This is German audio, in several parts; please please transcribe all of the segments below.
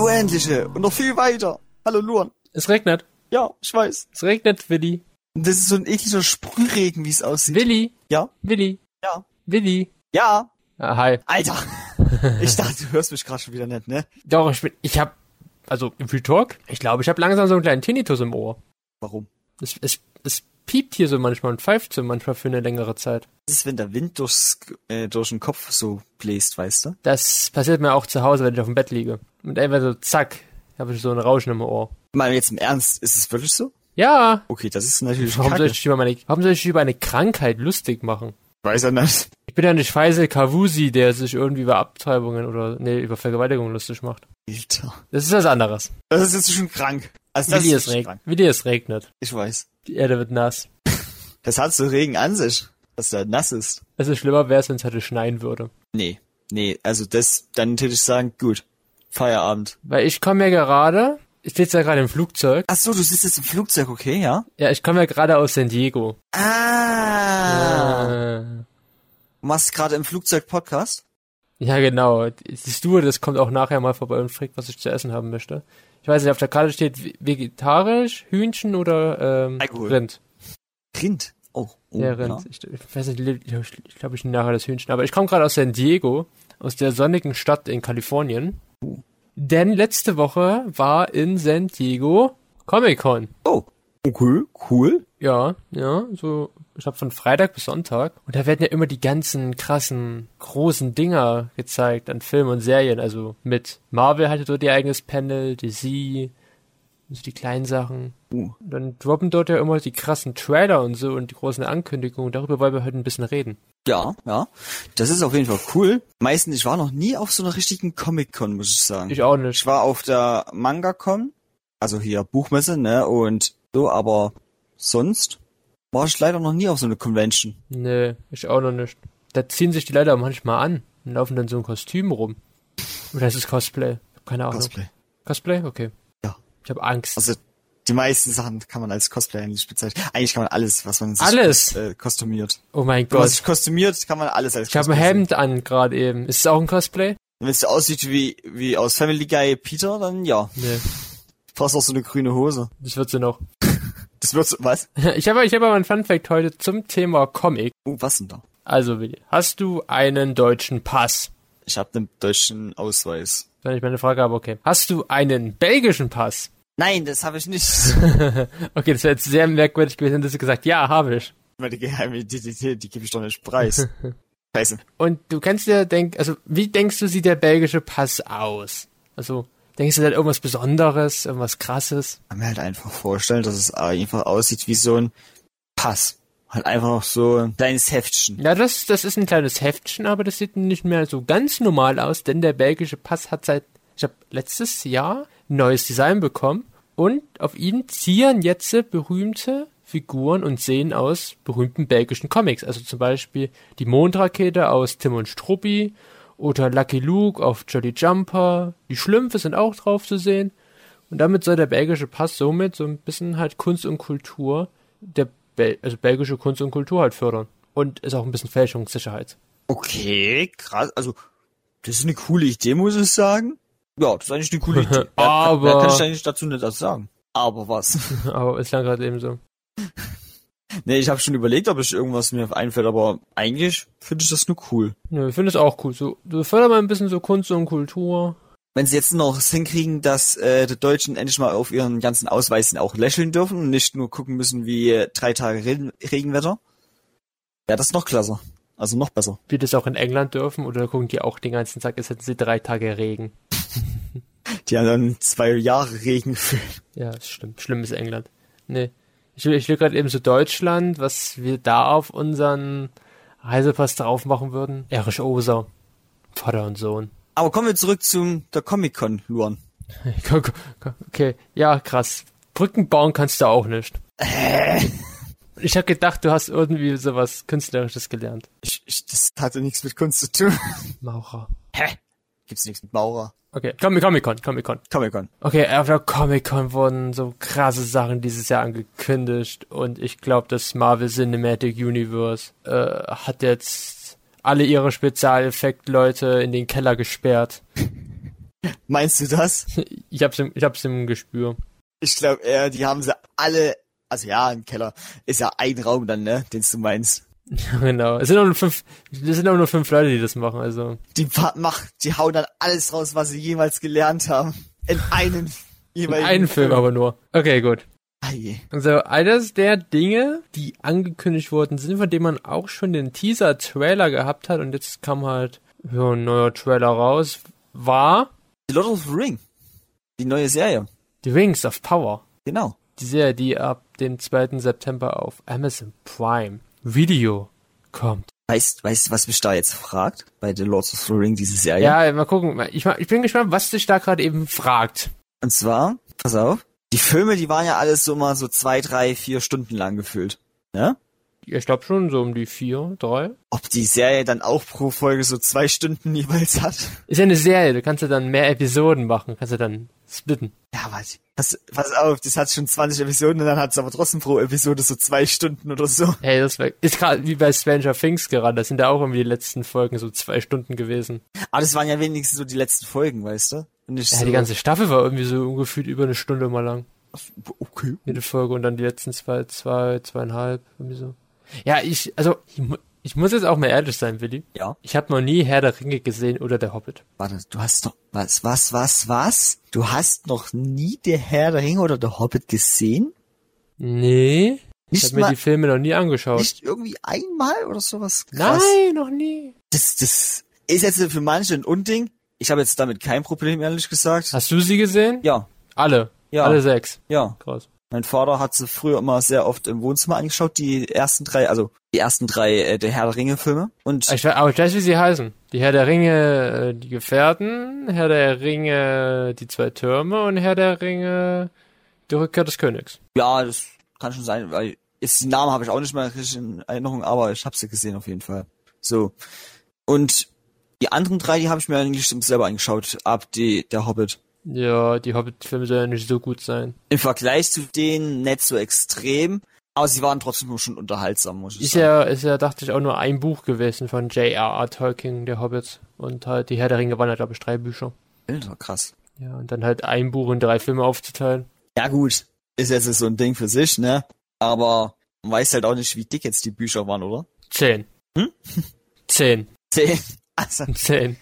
Unendliche und noch viel weiter. Hallo Luan. Es regnet. Ja, ich weiß. Es regnet, Willi. Und das ist so ein ekliger Sprühregen, wie es aussieht. Willi. Ja? Willi. Ja. Willi. Ja. Ah, hi. Alter. Ich dachte, du hörst mich gerade schon wieder nicht, ne? Doch, ich bin, ich hab, also im Free Talk, ich glaube, ich habe langsam so einen kleinen Tinnitus im Ohr. Warum? Es, es, es piept hier so manchmal und pfeift so manchmal für eine längere Zeit. Das ist, wenn der Wind durchs, äh, durch den Kopf so bläst, weißt du? Das passiert mir auch zu Hause, wenn ich auf dem Bett liege. Und einfach so, zack, habe ich so ein Rauschen im Ohr. Mal jetzt im Ernst, ist es wirklich so? Ja. Okay, das ist natürlich Warum soll kacke. ich über meine, warum soll ich über eine Krankheit lustig machen? Weiß er nicht. Ich bin ja nicht Faisal Kavusi, der sich irgendwie über Abtreibungen oder, nee, über Vergewaltigungen lustig macht. Alter. Das ist was anderes. Das ist jetzt schon krank. Also das Willi, ist es krank. Willi, es regnet. Ich weiß. Die Erde wird nass. Das hat so Regen an sich, dass der nass ist. Also schlimmer wäre es, wenn es heute schneien würde. Nee. Nee, also das, dann würde ich sagen, gut. Feierabend. Weil ich komme ja gerade, ich sitze ja gerade im Flugzeug. Ach so, du sitzt jetzt im Flugzeug, okay, ja? Ja, ich komme ja gerade aus San Diego. Ah. Äh, Machst gerade im Flugzeug Podcast? ja, genau. Die Stewardess kommt auch nachher mal vorbei und fragt, was ich zu essen haben möchte. Ich weiß nicht, auf der Karte steht ve- vegetarisch, Hühnchen oder ähm, Alkohol. Rind. Rind. Oh, oh Ja, Rind. Ich, ich weiß nicht, ich glaube, ich, glaub, ich nehme nachher das Hühnchen. Aber ich komme gerade aus San Diego, aus der sonnigen Stadt in Kalifornien. Denn letzte Woche war in San Diego Comic-Con. Oh, okay, cool. Ja, ja, so, ich glaube von Freitag bis Sonntag. Und da werden ja immer die ganzen krassen, großen Dinger gezeigt an Filmen und Serien. Also mit Marvel hatte dort ihr eigenes Panel, DC, also die kleinen Sachen. Uh. Dann droppen dort ja immer die krassen Trailer und so und die großen Ankündigungen. Darüber wollen wir heute ein bisschen reden. Ja, ja. Das ist auf jeden Fall cool. Meistens, ich war noch nie auf so einer richtigen Comic-Con, muss ich sagen. Ich auch Ich nicht. war auf der Manga-Con, also hier Buchmesse, ne, und so, aber sonst war ich leider noch nie auf so eine Convention. Nee, ich auch noch nicht. Da ziehen sich die Leute auch manchmal an und laufen dann so ein Kostüm rum. Oder ist es Cosplay? Ich hab keine Ahnung. Cosplay. Cosplay? Okay. Ich habe Angst. Also, die meisten Sachen kann man als Cosplay eigentlich bezeichnen. Eigentlich kann man alles, was man sich Alles? Äh, kostümiert. oh mein Wenn man Gott. sich kostümiert, kann man alles als Ich habe ein Hemd an gerade eben. Ist es auch ein Cosplay? Wenn es aussieht wie, wie aus Family Guy Peter, dann ja. Nee, Fast auch so eine grüne Hose. das wird sie noch. Das wird so, was? Ich habe ich hab aber ein Funfact heute zum Thema Comic. Oh, was denn da? Also, hast du einen deutschen Pass? Ich habe den deutschen Ausweis. Wenn ich meine Frage habe, okay. Hast du einen belgischen Pass? Nein, das habe ich nicht. Okay, das wäre jetzt sehr merkwürdig gewesen, hättest du gesagt, ja, habe ich. Meine geheime Identität, die gebe ich doch nicht preis. Scheiße. Und du kannst dir denken, also wie denkst du, sieht der belgische Pass aus? Also, denkst du da irgendwas Besonderes, irgendwas Krasses? kann mir halt einfach vorstellen, dass es einfach aussieht wie so ein Pass. Halt einfach noch so ein kleines Heftchen. Ja, das, das ist ein kleines Heftchen, aber das sieht nicht mehr so ganz normal aus, denn der belgische Pass hat seit, ich habe letztes Jahr ein neues Design bekommen und auf ihn zieren jetzt berühmte Figuren und Szenen aus berühmten belgischen Comics. Also zum Beispiel die Mondrakete aus Tim und Struppi oder Lucky Luke auf Jolly Jumper. Die Schlümpfe sind auch drauf zu sehen. Und damit soll der belgische Pass somit so ein bisschen halt Kunst und Kultur der Bel also belgische Kunst und Kultur halt fördern. Und ist auch ein bisschen Fälschungssicherheit. Okay, krass. Also, das ist eine coole Idee, muss ich sagen. Ja, das ist eigentlich eine coole Idee. Aber- Mehr kann ich eigentlich dazu nicht was sagen. Aber was? Aber ist dann gerade eben so. nee, ich habe schon überlegt, ob ich irgendwas mir einfällt, aber eigentlich finde ich das nur cool. Nö, ich finde es auch cool. So, du förderst mal ein bisschen so Kunst und Kultur. Wenn sie jetzt noch es hinkriegen, dass äh, die Deutschen endlich mal auf ihren ganzen Ausweisen auch lächeln dürfen und nicht nur gucken müssen wie äh, drei Tage Regen Regenwetter, wäre das noch klasse. Also noch besser. Wie das auch in England dürfen oder gucken die auch den ganzen Tag, es hätten sie drei Tage Regen. Die haben dann zwei Jahre Regen. Ja, stimmt. Schlimm ist England. Nee. Ich will, ich will gerade eben so Deutschland, was wir da auf unseren Reisepass drauf machen würden. Erich Oser. Vater und Sohn. Aber kommen wir zurück zum der Comic-Con, Luan. Okay, ja, krass. Brücken bauen kannst du auch nicht. Ich hab gedacht, du hast irgendwie sowas Künstlerisches gelernt. Ich, ich, das hatte nichts mit Kunst zu tun. Maurer. Hä? Gibt's nichts mit Maurer? Okay, Comic Comic Con, Comic Con. Comic-Con. Okay, auf der Comic Con wurden so krasse Sachen dieses Jahr angekündigt und ich glaube, das Marvel Cinematic Universe äh, hat jetzt alle ihre Spezialeffekt-Leute in den Keller gesperrt. Meinst du das? Ich hab's im, ich hab's im Gespür. Ich glaube eher, die haben sie alle, also ja, im Keller ist ja ein Raum dann, ne, den du meinst. Ja, genau. Es sind auch nur fünf, es sind auch nur fünf Leute, die das machen, also. Die pa- mach, die hauen dann alles raus, was sie jemals gelernt haben. In einen In jeweiligen einen Film aber nur. Okay, gut. Also eines der Dinge, die angekündigt worden sind, von denen man auch schon den Teaser-Trailer gehabt hat und jetzt kam halt ja, ein neuer Trailer raus, war The Lord of the Ring. Die neue Serie. The Rings of Power. Genau. Die Serie, die ab dem 2. September auf Amazon Prime Video kommt. Weißt, weißt du, was mich da jetzt fragt? Bei The Lord of the Ring, diese Serie? Ja, mal gucken. Ich, ich bin gespannt, was dich da gerade eben fragt. Und zwar, pass auf, die Filme, die waren ja alles so mal so zwei, drei, vier Stunden lang gefüllt. Ne? Ich glaube schon so um die vier, drei. Ob die Serie dann auch pro Folge so zwei Stunden jeweils hat? Ist ja eine Serie, du kannst ja dann mehr Episoden machen, kannst du dann splitten. Ja, warte. Pass, pass auf, das hat schon 20 Episoden und dann hat es aber trotzdem pro Episode so zwei Stunden oder so. Hey, das wär, ist gerade wie bei Stranger Things gerade, da sind da auch irgendwie die letzten Folgen so zwei Stunden gewesen. Aber das waren ja wenigstens so die letzten Folgen, weißt du? Nicht Ja, so, die ganze Staffel war irgendwie so ungefähr über eine Stunde mal lang. Okay. Jede Folge und dann die letzten zwei, zwei, zweieinhalb, irgendwie so. Ja, ich, also, ich, ich muss jetzt auch mal ehrlich sein, Willi. Ja. Ich habe noch nie Herr der Ringe gesehen oder der Hobbit. Warte, du hast doch, was, was, was, was? Du hast noch nie der Herr der Ringe oder der Hobbit gesehen? Nee. Ich Nicht habe mir die Filme noch nie angeschaut. nicht irgendwie einmal oder sowas? Krass. Nein, noch nie. Das, das ist jetzt für manche ein Unding. Ich habe jetzt damit kein Problem, ehrlich gesagt. Hast du sie gesehen? Ja, Alle. Ja. Alle sechs. ja. Krass. Mein Vater hat sie früher immer sehr oft im Wohnzimmer angeschaut, die ersten drei, also die ersten drei äh, der Herr der Ringe Filme. Und Ich aber ich weiß, wie sie heißen. Die Herr der Ringe, äh, die Gefährten, Herr der Ringe, die zwei Türme und Herr der Ringe, die Rückkehr des Königs. ja, das kann schon sein, weil jetzt die Namen habe ich auch nicht mehr richtig in Erinnerung, aber ich habe sie gesehen auf jeden Fall. So. Und die anderen drei, die habe ich mir eigentlich selber angeschaut, ab die der Hobbit. Ja, die Hobbit-Filme sollen ja nicht so gut sein. Im Vergleich zu denen nicht so extrem, aber sie waren trotzdem schon unterhaltsam, muss ich Ist sagen. ja, ist ja, dachte ich, auch nur ein Buch gewesen von J.R.R. Tolkien, der Hobbit. Und halt die Herr der Ringe waren ja, glaube ich, drei Bücher. Alter, krass. Ja, und dann halt ein Buch in drei Filme aufzuteilen. Ja gut, ist jetzt so ein Ding für sich, ne? Aber man weiß halt auch nicht, wie dick jetzt die Bücher waren, oder? Zehn. Hm? Zehn. Zehn. Also Zehn.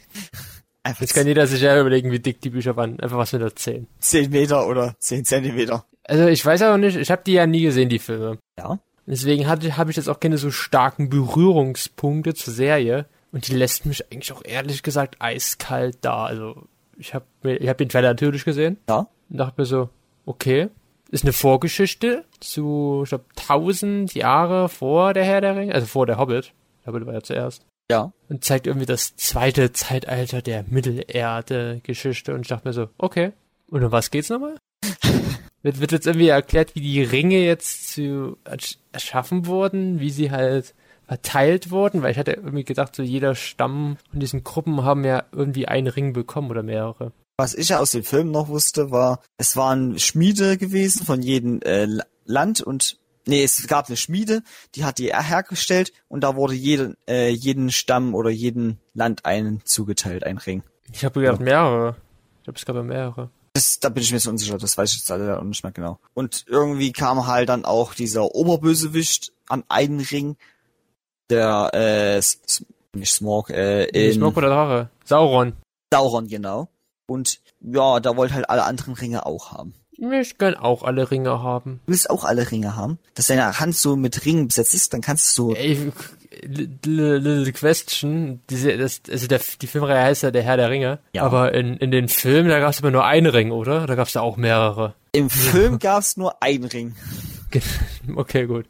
Jetzt kann jeder sich ja überlegen, wie dick die Bücher waren. Einfach was mit der zehn. zehn Meter oder zehn Zentimeter. Also ich weiß auch nicht, ich habe die ja nie gesehen, die Filme. Ja. Deswegen habe ich jetzt auch keine so starken Berührungspunkte zur Serie. Und die lässt mich eigentlich auch ehrlich gesagt eiskalt da. Also ich habe ich hab den Trailer natürlich gesehen Ja. und dachte mir so, okay, ist eine Vorgeschichte zu, ich glaube, tausend Jahre vor der Herr der Ringe, also vor der Hobbit. Der Hobbit war ja zuerst. Ja. Und zeigt irgendwie das zweite Zeitalter der Mittelerde-Geschichte. Und ich dachte mir so, okay. Und um was geht's nochmal? wird, wird jetzt irgendwie erklärt, wie die Ringe jetzt zu ersch- erschaffen wurden, wie sie halt verteilt wurden, weil ich hatte irgendwie gedacht, so jeder Stamm von diesen Gruppen haben ja irgendwie einen Ring bekommen oder mehrere. Was ich ja aus dem Film noch wusste, war, es waren Schmiede gewesen von jedem äh, La- Land und nee, es gab eine Schmiede, die hat die hergestellt und da wurde jeden, äh, jeden Stamm oder jeden Land einen zugeteilt, ein Ring. Ich habe gedacht, mehrere. Ich glaube, es gab ja mehrere. Das, da bin ich mir so unsicher, das weiß ich jetzt alle auch nicht mehr genau. Und irgendwie kam halt dann auch dieser Oberbösewicht an einen Ring, der, äh, nicht Smog, äh, in Smoke oder Drache? Sauron. Sauron, genau. Und ja, da wollte halt alle anderen Ringe auch haben. Ich gern auch alle Ringe haben. Du willst auch alle Ringe haben? Dass deine Hand so mit Ringen besetzt ist, dann kannst du so, Ey, little, question, diese, das, also der, die Filmreihe heißt ja der Herr der Ringe, Ja. aber in, in den Filmen, da gab es immer nur einen Ring, oder? Da gab es ja auch mehrere. im Film gab's nur einen Ring. Okay, gut.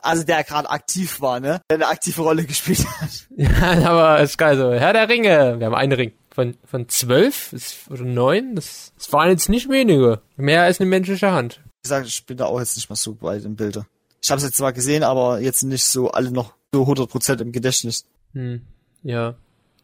Also der gerade aktiv war, ne? Der eine aktive Rolle gespielt hat. Ja, aber ist geil so. Herr der Ringe, wir haben einen Ring. Von, von zwölf oder neun, das, das waren jetzt nicht wenige. Mehr als eine menschliche Hand. Wie gesagt, ich bin da auch jetzt nicht mehr so weit im Bilde. Ich habe es jetzt zwar gesehen, aber jetzt nicht so alle noch so 100% im Gedächtnis. Hm, ja.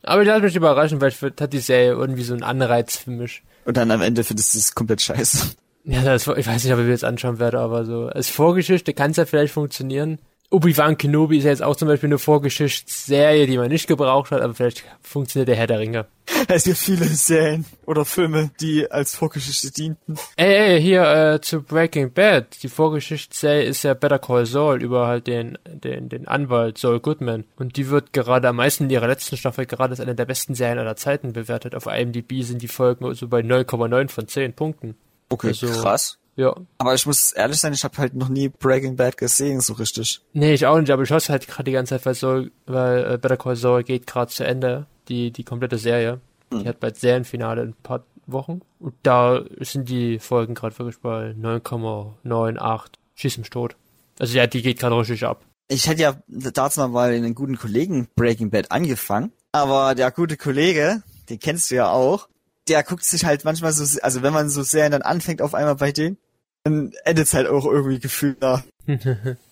Aber ich lasse mich überraschen, weil ich hat die Serie irgendwie so einen Anreiz für mich. Und dann am Ende findest du es komplett scheiße. Ja, das, ich weiß nicht, ob ich mir jetzt anschauen werde, aber so als Vorgeschichte kann es ja vielleicht funktionieren. Obi-Wan Kenobi ist ja jetzt auch zum Beispiel eine Vorgeschichtsserie, die man nicht gebraucht hat, aber vielleicht funktioniert der Herr der Ringe. Es gibt viele Serien oder Filme, die als Vorgeschichte dienten. Ey, ey, hier äh, zu Breaking Bad. Die Vorgeschichtsserie ist ja Better Call Saul über halt den, den, den Anwalt Saul Goodman. Und die wird gerade am meisten in ihrer letzten Staffel gerade als eine der besten Serien aller Zeiten bewertet. Auf IMDb sind die Folgen so bei 9,9 von 10 Punkten. Okay, Also- krass. Ja. Aber ich muss ehrlich sein, ich habe halt noch nie Breaking Bad gesehen, so richtig. Nee, ich auch nicht, aber ich hasse halt gerade die ganze Zeit, weil, Saul, weil äh, Better Call Saul geht gerade zu Ende, die, die komplette Serie. Die hat bald Serienfinale in ein paar Wochen. Und da sind die Folgen gerade wirklich bei 9,98. Schieß mich tot. Also ja, die geht gerade richtig ab. Ich hätte ja dazu mal einen guten Kollegen Breaking Bad angefangen, aber der gute Kollege, den kennst du ja auch, der guckt sich halt manchmal so, also wenn man so Serien dann anfängt auf einmal bei denen, dann endet es halt auch irgendwie gefühlt da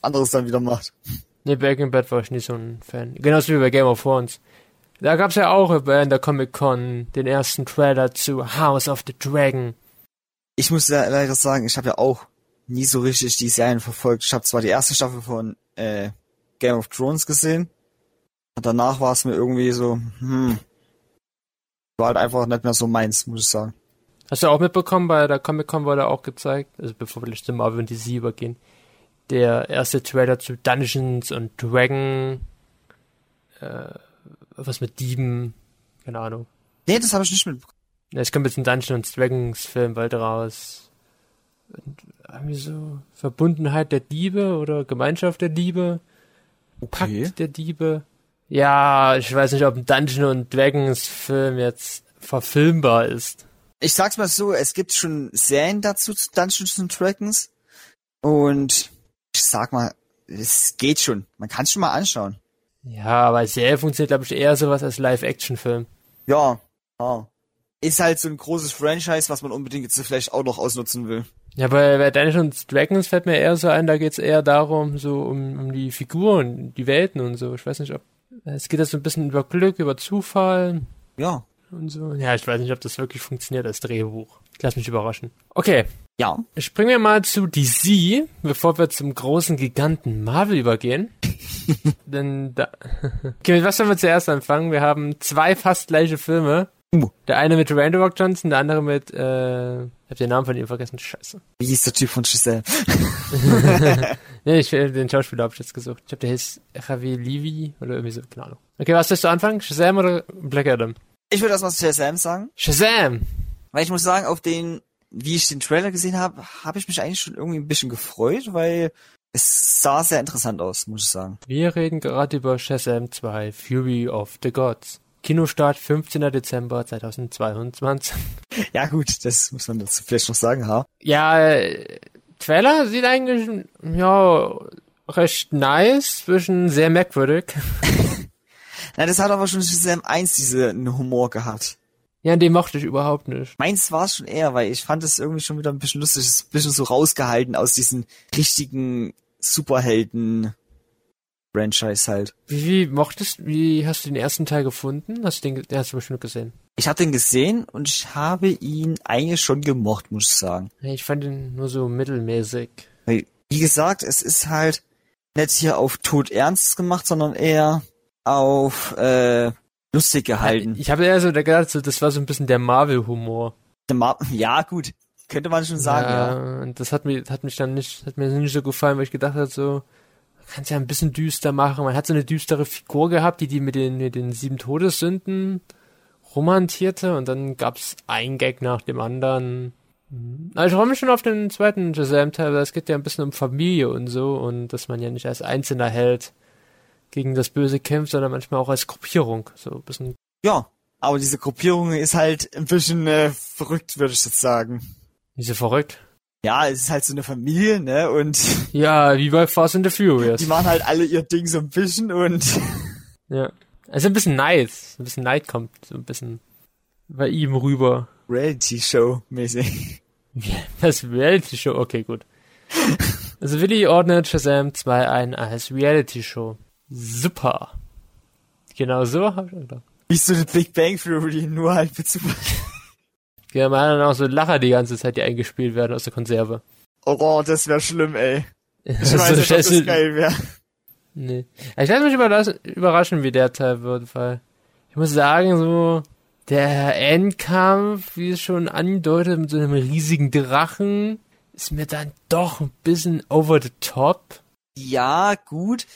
anderes dann wieder macht. Nee, Breaking Bad war ich nie so ein Fan. Genauso wie bei Game of Thrones. Da gab's ja auch in der Comic Con den ersten Trailer zu House of the Dragon. Ich muss ja leider sagen, ich habe ja auch nie so richtig die Serien verfolgt. Ich habe zwar die erste Staffel von äh, Game of Thrones gesehen, und danach war es mir irgendwie so, hm, war halt einfach nicht mehr so meins, muss ich sagen. Hast du auch mitbekommen, bei der Comic Con wurde auch gezeigt, also bevor wir gleich zu Marvel und DC übergehen, der erste Trailer zu Dungeons und Dragon, äh, was mit Dieben, keine Ahnung. Nee, das habe ich nicht mitbekommen. Ja, Es kommt jetzt ein Dungeons und Dragons Film bald raus. Und irgendwie so Verbundenheit der Diebe oder Gemeinschaft der Diebe, Pakt der Diebe. Ja, ich weiß nicht, ob ein Dungeon und Dragons Film jetzt verfilmbar ist. Ich sag's mal so, es gibt schon Serien dazu zu Dungeons and Dragons und ich sag mal, es geht schon. Man kann schon mal anschauen. Ja, aber Serie funktioniert, glaube ich, eher sowas als Live-Action-Film. Ja, ja. Ist halt so ein großes Franchise, was man unbedingt jetzt vielleicht auch noch ausnutzen will. Ja, bei, bei Dungeons Dragons fällt mir eher so ein, da geht's eher darum, so um, um die Figuren, die Welten und so. Ich weiß nicht, ob es geht da so ein bisschen über Glück, über Zufall Ja. Und so. Ja, ich weiß nicht, ob das wirklich funktioniert als Drehbuch. Ich lass mich überraschen. Okay, Ja. springen wir mal zu DC, bevor wir zum großen Giganten Marvel übergehen. Denn da. Okay, mit was sollen wir zuerst anfangen? Wir haben zwei fast gleiche Filme. Uh. Der eine mit Randy Rock Johnson, der andere mit, äh, ich hab den Namen von ihm vergessen, scheiße. Wie hieß der Typ von Giselle? Nee, ich den Schauspieler hab ich jetzt gesucht. Ich hab der hieß Javi Levy oder irgendwie so, keine Ahnung. Okay, was willst du anfangen? Shazam oder Black Adam? Ich würde erstmal zu Sam sagen, Shazam! weil ich muss sagen, auf den, wie ich den Trailer gesehen habe, habe ich mich eigentlich schon irgendwie ein bisschen gefreut, weil es sah sehr interessant aus, muss ich sagen. Wir reden gerade über Shazam 2 Fury of the Gods. Kinostart 15. Dezember 2022. Ja gut, das muss man dazu vielleicht noch sagen, ha. Ja, äh, Trailer sieht eigentlich, ja, recht nice, zwischen sehr merkwürdig. Na, das hat aber schon Shazam 1 diesen Humor gehabt. Ja, den mochte ich überhaupt nicht. Meins war es schon eher, weil ich fand es irgendwie schon wieder ein bisschen lustig, ein bisschen so rausgehalten aus diesen richtigen Superhelden Franchise halt. Wie, wie mochtest, wie hast du den ersten Teil gefunden? Hast du den, den hast du bestimmt gesehen. Ich habe den gesehen und ich habe ihn eigentlich schon gemocht, muss ich sagen. Ich fand ihn nur so mittelmäßig. Wie gesagt, es ist halt nicht hier auf Tod ernst gemacht, sondern eher auf äh, lustig gehalten. Ich habe eher so gedacht, so, das war so ein bisschen der Marvel-Humor. Der Ma- Ja, gut, könnte man schon sagen, ja. Und das hat mir, hat mich dann nicht, hat mir nicht so gefallen, weil ich gedacht habe, so, man kann es ja ein bisschen düster machen. Man hat so eine düstere Figur gehabt, die die mit den, mit den sieben Todessünden romantierte und dann gab's ein Gag nach dem anderen. Also ich freue mich schon auf den zweiten Shazam-Teil, weil es geht ja ein bisschen um Familie und so und dass man ja nicht als einzelner Held gegen das Böse kämpft, sondern manchmal auch als Gruppierung. So ein bisschen Ja, aber diese Gruppierung ist halt ein bisschen äh, verrückt, würde ich jetzt sagen. so verrückt. Ja, es ist halt so eine Familie, ne, und Ja, wie bei Fast and the Furious. die machen halt alle ihr Ding so ein bisschen und Ja. Also ein bisschen Neid. Ein bisschen Neid kommt so ein bisschen bei ihm rüber. Reality-Show-mäßig. Das Reality Show, okay, gut. Also Willi ordnet Shazam 2 ein als Reality Show. Super. Genau so hab ich gedacht. Wie so eine Big Bang Theory, nur halt mit Super. Ja, man hat dann auch so Lacher die ganze Zeit, die eingespielt werden aus der Konserve. Oh, das wäre schlimm, ey. Ich Das weiß ist nicht, so ob das geil wäre. Nee. Ich lasse mich überraschen, wie der Teil wird, weil ich muss sagen, so der Endkampf, wie es schon andeutet, mit so einem riesigen Drachen, ist mir dann doch ein bisschen over the top. Ja, gut.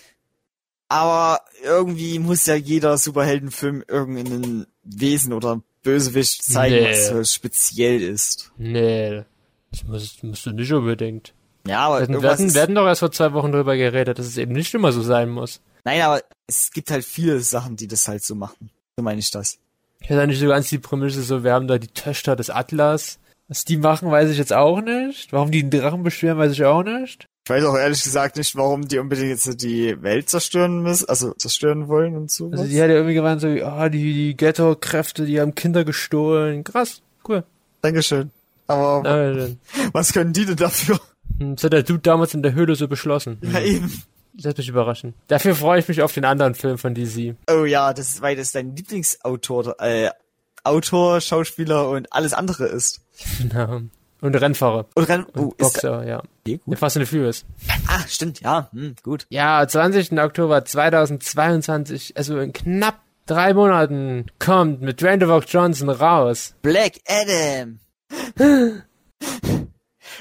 Aber irgendwie muss ja jeder Superheldenfilm irgendeinen Wesen oder Bösewicht zeigen, Nee. was so speziell ist. Nee, das musst, musst du nicht unbedingt. Ja, aber Wir hatten, wir, hatten, doch erst vor zwei Wochen drüber geredet, dass es eben nicht immer so sein muss. Nein, aber es gibt halt viele Sachen, die das halt so machen. So meine ich das. Ich hatte nicht so ganz die Prämisse, so wir haben da die Töchter des Atlas. Was die machen, weiß ich jetzt auch nicht. Warum die den Drachen beschweren, weiß ich auch nicht. Ich weiß auch ehrlich gesagt nicht, warum die unbedingt jetzt die Welt zerstören müssen, also zerstören wollen und so. Also die hat ja irgendwie gemeint, so, ah, die, die Ghetto-Kräfte, die haben Kinder gestohlen. Krass, cool. Dankeschön. Aber Dankeschön. was können die denn dafür? Hm, Das hat der Dude damals in der Höhle so beschlossen. Ja, eben. Das hat mich überraschen. Dafür freue ich mich auf den anderen Film von DC. Oh ja, das ist, weil das dein Lieblingsautor, äh, Autor, Schauspieler und alles andere ist. Genau. Und Rennfahrer. Und dann, oh, Und ist, Boxer, ja. okay, gut. Fast and the Furious. Ah, stimmt, ja, hm, gut. Ja, 20. Oktober 2022, also in knapp drei Monaten, kommt mit Rock Johnson raus. Black Adam.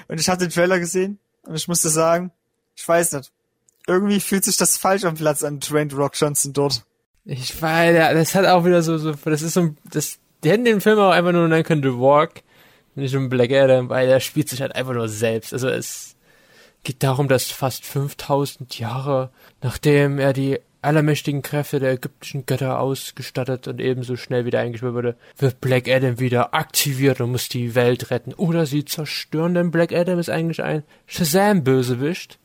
und ich habe den Trailer gesehen und ich musste sagen, ich weiß nicht. Irgendwie fühlt sich das falsch am Platz an Dwayne The Rock Johnson dort. Ich weiß, ja, das hat auch wieder so, so, das ist so, das, die hätten den Film auch einfach nur nennen können The Walk, nicht um Black Adam, weil der spielt sich halt einfach nur selbst. Also es geht darum, dass fast 5000 Jahre, nachdem er die allermächtigen Kräfte der ägyptischen Götter ausgestattet und ebenso schnell wieder eingeschwört wurde, wird Black Adam wieder aktiviert und muss die Welt retten. Oder sie zerstören, denn Black Adam ist eigentlich ein Shazam-Bösewicht.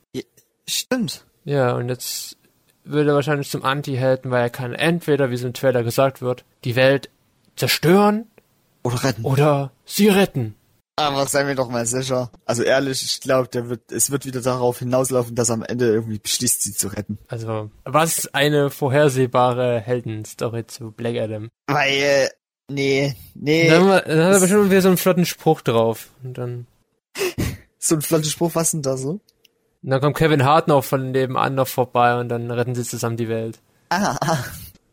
Stimmt. Ja, und jetzt wird er wahrscheinlich zum Anti-Helden, weil er kann entweder, wie es im Trailer gesagt wird, die Welt zerstören Oder retten. oder sie retten. Aber seien wir doch mal sicher. Also ehrlich, ich glaube, der wird, es wird wieder darauf hinauslaufen, dass er am Ende irgendwie beschließt, sie zu retten. Also, was eine vorhersehbare Heldenstory zu Black Adam. Weil, äh, nee, nee. Dann, dann hat er bestimmt wieder so einen flotten Spruch drauf. Und dann, So ein flotter Spruch, was denn da so? und dann kommt Kevin Hart noch von nebenan noch vorbei und dann retten sie zusammen die Welt. Ah, ah.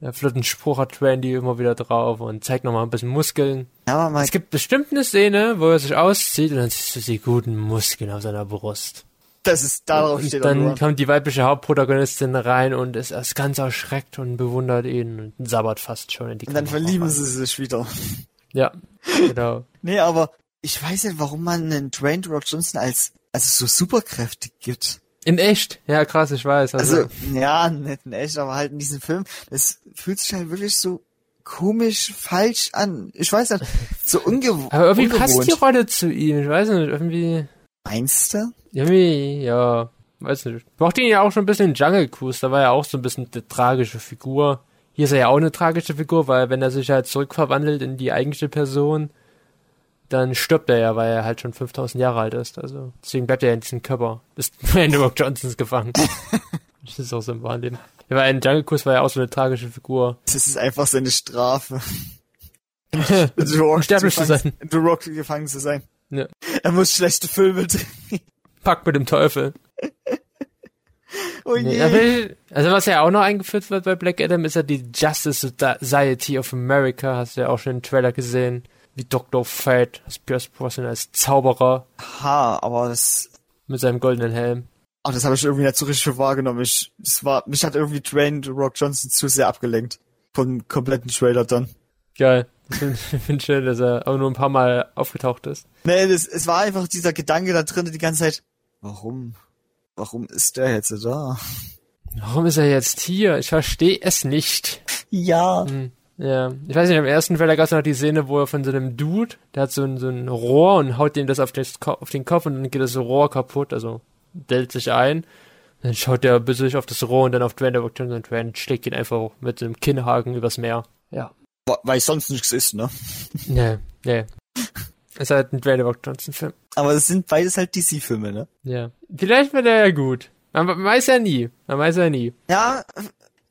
Der flotten Spruch hat Randy immer wieder drauf und zeigt nochmal ein bisschen Muskeln. Ja, aber mal, Es gibt bestimmt eine Szene, wo er sich auszieht und dann siehst du die guten Muskeln auf seiner Brust. das ist, darauf Und steht er dann nur. kommt die weibliche Hauptprotagonistin rein und ist erst ganz erschreckt und bewundert ihn und sabbert fast schon in die Und dann Kamera verlieben rein. sie sich wieder. Ja, genau. Nee, aber ich weiß nicht, warum man einen Dwayne Rock Johnson als, also so Superkräfte gibt. In echt? Ja, krass, ich weiß. Also, Also, ja, nicht in echt, aber halt in diesem Film. Das fühlt sich halt wirklich so komisch falsch an. Ich weiß nicht, so ungewohnt. aber irgendwie passt die ungewohnt. Rolle zu ihm. Ich weiß nicht, irgendwie, Meinst du? irgendwie, ja, weiß nicht. Ich mochte ihn ja auch schon ein bisschen in Jungle Cruise. Da war er auch so ein bisschen eine tragische Figur. Hier ist er ja auch eine tragische Figur, weil wenn er sich halt zurückverwandelt in die eigentliche Person, dann stirbt er ja, weil er halt schon 5000 Jahre alt ist. Also deswegen bleibt er ja in diesem Körper Dwayne The Rock Johnsons gefangen. das ist auch so im wahren Leben. Ja, weil in Jungle Cruise war er auch so eine tragische Figur. Das ist einfach seine Strafe. The Rock Unsterblich zu gefangen- sein. The Rock gefangen zu sein. Ja. Er muss schlechte Filme drehen. Packt mit dem Teufel. Oh je. Nee, aber ich- also was ja auch noch eingeführt wird bei Black Adam, ist ja die Justice Society of America. Hast du ja auch schon im Trailer gesehen. Wie Dr. Fate, als Pierce Brosnan als Zauberer Ha, aber das, mit seinem goldenen Helm. oh, das habe ich irgendwie nicht so richtig wahrgenommen. Ich, das war, mich hat irgendwie Dwayne Rock Johnson zu sehr abgelenkt. Vom kompletten Trailer dann. Geil. Ich finde find schön, dass er auch nur ein paar Mal aufgetaucht ist. Nee, das, es war einfach dieser Gedanke da drin die ganze Zeit. Warum? Warum ist der jetzt da? Warum ist er jetzt hier? Ich verstehe es nicht. Ja. Hm, Ja, ich weiß nicht, im ersten Trailer gab es noch die Szene, wo er von so einem Dude, der hat so ein, so ein Rohr und haut dem das auf, das Ko- auf den Kopf und dann geht das Rohr kaputt, also dellt sich ein. Dann schaut der böse auf das Rohr und dann auf Dwayne The Rock Johnson und Dwayne schlägt ihn einfach mit dem Kinnhaken übers Meer. Ja. Weil sonst nichts ist, ne? Nee, nee. Ist halt ein Dwayne The Rock Johnson Film. Aber es sind beides halt DC-Filme, ne? Ja. Vielleicht wird er ja gut. Man weiß ja nie. Man weiß ja nie. Ja,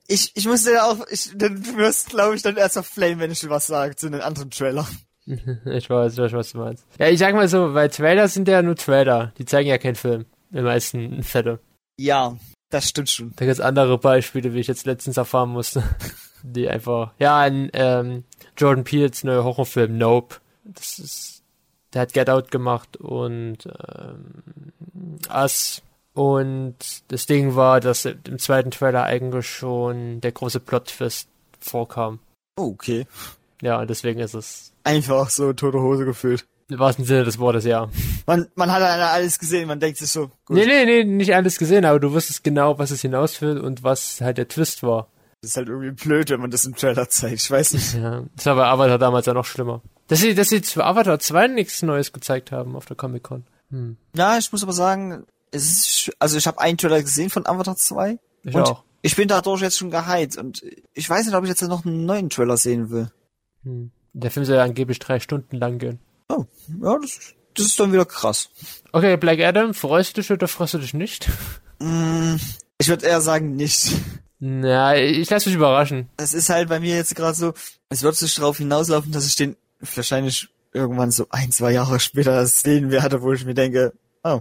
ich, ich musste ja auch, ich, du wirst, glaube ich, dann erst auf Flame, wenn ich dir was sage, zu einem anderen Trailer. Ich weiß, ich weiß, was du meinst. Ja, ich sag mal so, weil Trailer sind ja nur Trailer. Die zeigen ja keinen Film. Im meisten Fälle. Ja. Das stimmt schon. Da gibt's andere Beispiele, wie ich jetzt letztens erfahren musste. Die einfach, ja, ein ähm, Jordan Peels neuer Horrorfilm Nope. Das ist, der hat Get Out gemacht und ähm, Us. Und das Ding war, dass im zweiten Trailer eigentlich schon der große Plot-Twist vorkam. Oh, okay. Ja, und deswegen ist es Einfach so tote Hose gefühlt. im wahrsten Sinne des Wortes, ja. Man, man hat dann alles gesehen, man denkt sich so, gut, Nee, nee, nee, nicht alles gesehen, aber du wusstest genau, was es hinausführt und was halt der Twist war. das ist halt irgendwie blöd, wenn man das im Trailer zeigt. Ich weiß nicht. Ja, das war bei Avatar damals ja noch schlimmer. Dass sie, dass sie für Avatar 2 nichts Neues gezeigt haben auf der Comic-Con. Hm. Ja, ich muss aber sagen, ist, also ich habe einen Trailer gesehen von Avatar 2 Ich und auch. ich bin dadurch jetzt schon gehypt und ich weiß nicht, ob ich jetzt noch einen neuen Trailer sehen will. Hm. Der Film soll ja angeblich drei Stunden lang gehen. Oh, ja, das, das ist dann wieder krass. Okay, Black Adam, freust du dich oder freust du dich nicht? Mm, ich würde eher sagen nicht. Na, ich lass mich überraschen. Es ist halt bei mir jetzt gerade so, es wird sich darauf hinauslaufen, dass ich den wahrscheinlich irgendwann so ein, zwei Jahre später sehen werde, wo ich mir denke, oh,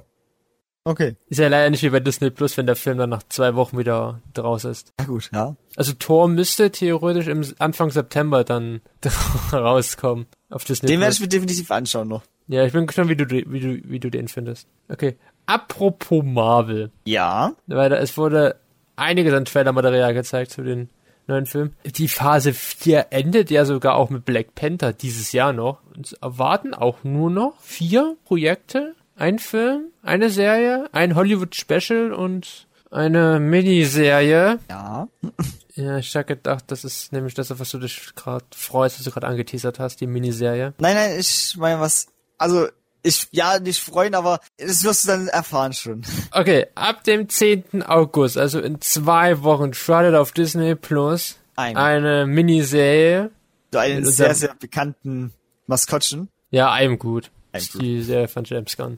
okay. Ist ja leider nicht wie bei Disney Plus, wenn der Film dann nach zwei Wochen wieder draus ist. Ja gut, ja. Also Thor müsste theoretisch im Anfang September dann rauskommen auf Disney Den werde Plus. ich mir definitiv anschauen noch. Ja, ich bin gespannt, wie du, wie du, wie du den findest. Okay. Apropos Marvel. Ja. Weil da, es wurde einiges an Trailer-Material gezeigt zu den neuen Filmen. Die Phase 4 endet ja sogar auch mit Black Panther dieses Jahr noch. Uns erwarten auch nur noch vier Projekte. Ein Film, eine Serie, ein Hollywood-Special und eine Miniserie. Ja. Ja, ich hab gedacht, das ist nämlich das, auf was du dich gerade freust, was du gerade angeteasert hast, die Miniserie. Nein, nein, ich meine was, also, ich, ja, nicht freuen, aber das wirst du dann erfahren schon. Okay, ab dem 10. August, also in zwei Wochen, startet auf Disney Plus Eine. eine Miniserie. So einen sehr, sehr bekannten Maskottchen. Ja, I'm Good. I'm. Die Serie von James Gunn.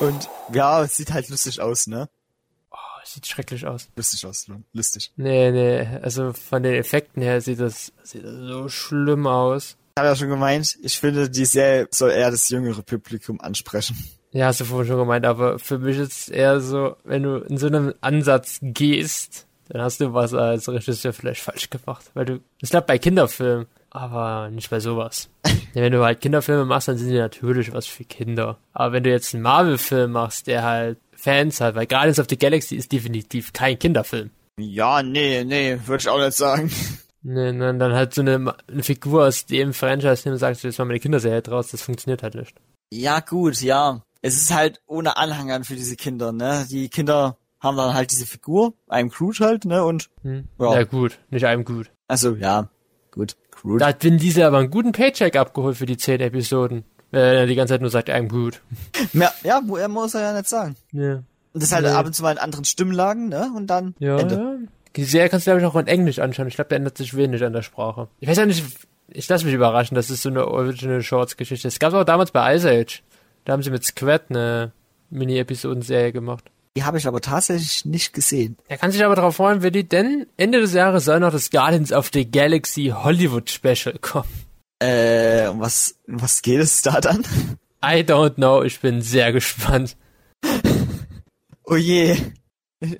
Und, ja, es sieht halt lustig aus, ne? Oh, sieht schrecklich aus. Lustig aus, lustig. Nee, nee, also von den Effekten her sieht das, sieht das so schlimm aus. Ich habe ja schon gemeint, ich finde, die Serie soll eher das jüngere Publikum ansprechen. Ja, hast du vorhin schon gemeint, aber für mich ist es eher so, wenn du in so einem Ansatz gehst, dann hast du was als Regisseur vielleicht falsch gemacht. Weil du, das klappt bei Kinderfilmen, aber nicht bei sowas. wenn du halt Kinderfilme machst, dann sind die natürlich was für Kinder. Aber wenn du jetzt einen Marvel-Film machst, der halt Fans hat, weil Guardians of the Galaxy ist definitiv kein Kinderfilm. Ja, nee, nee, würde ich auch nicht sagen. Nee, dann, dann halt so eine, eine Figur aus dem Franchise, dem du sagst, jetzt mal eine Kinderserie draus, das funktioniert halt nicht. Ja, gut, ja. Es ist halt ohne Anhängern für diese Kinder, ne? Die Kinder haben dann halt diese Figur, einem Groot halt, ne? Und, Hm? Ja. Ja gut, nicht einem gut. also, ja, gut, Groot. Da hat Vin Diesel aber einen guten Paycheck abgeholt für die zehn Episoden. Wenn er die ganze Zeit nur sagt, I'm good. Ja, er muss er ja nicht sagen. Ja. Und das halt Nee. ab und zu mal in anderen Stimmlagen, ne? Und dann Ja, Ende. ja. Die Serie kannst du, glaube ich, auch in Englisch anschauen. Ich glaube, da ändert sich wenig an der Sprache. Ich weiß ja nicht, ich lasse mich überraschen, das ist so eine Original Shorts Geschichte. Es gab auch damals bei Ice Age. Da haben sie mit Squad eine Mini-Episoden-Serie gemacht. Die habe ich aber tatsächlich nicht gesehen. Er kann sich aber darauf freuen, Willi, denn Ende des Jahres soll noch das Guardians of the Galaxy Hollywood Special kommen. Äh, um was, um was geht es da dann? I don't know, ich bin sehr gespannt. Oh je.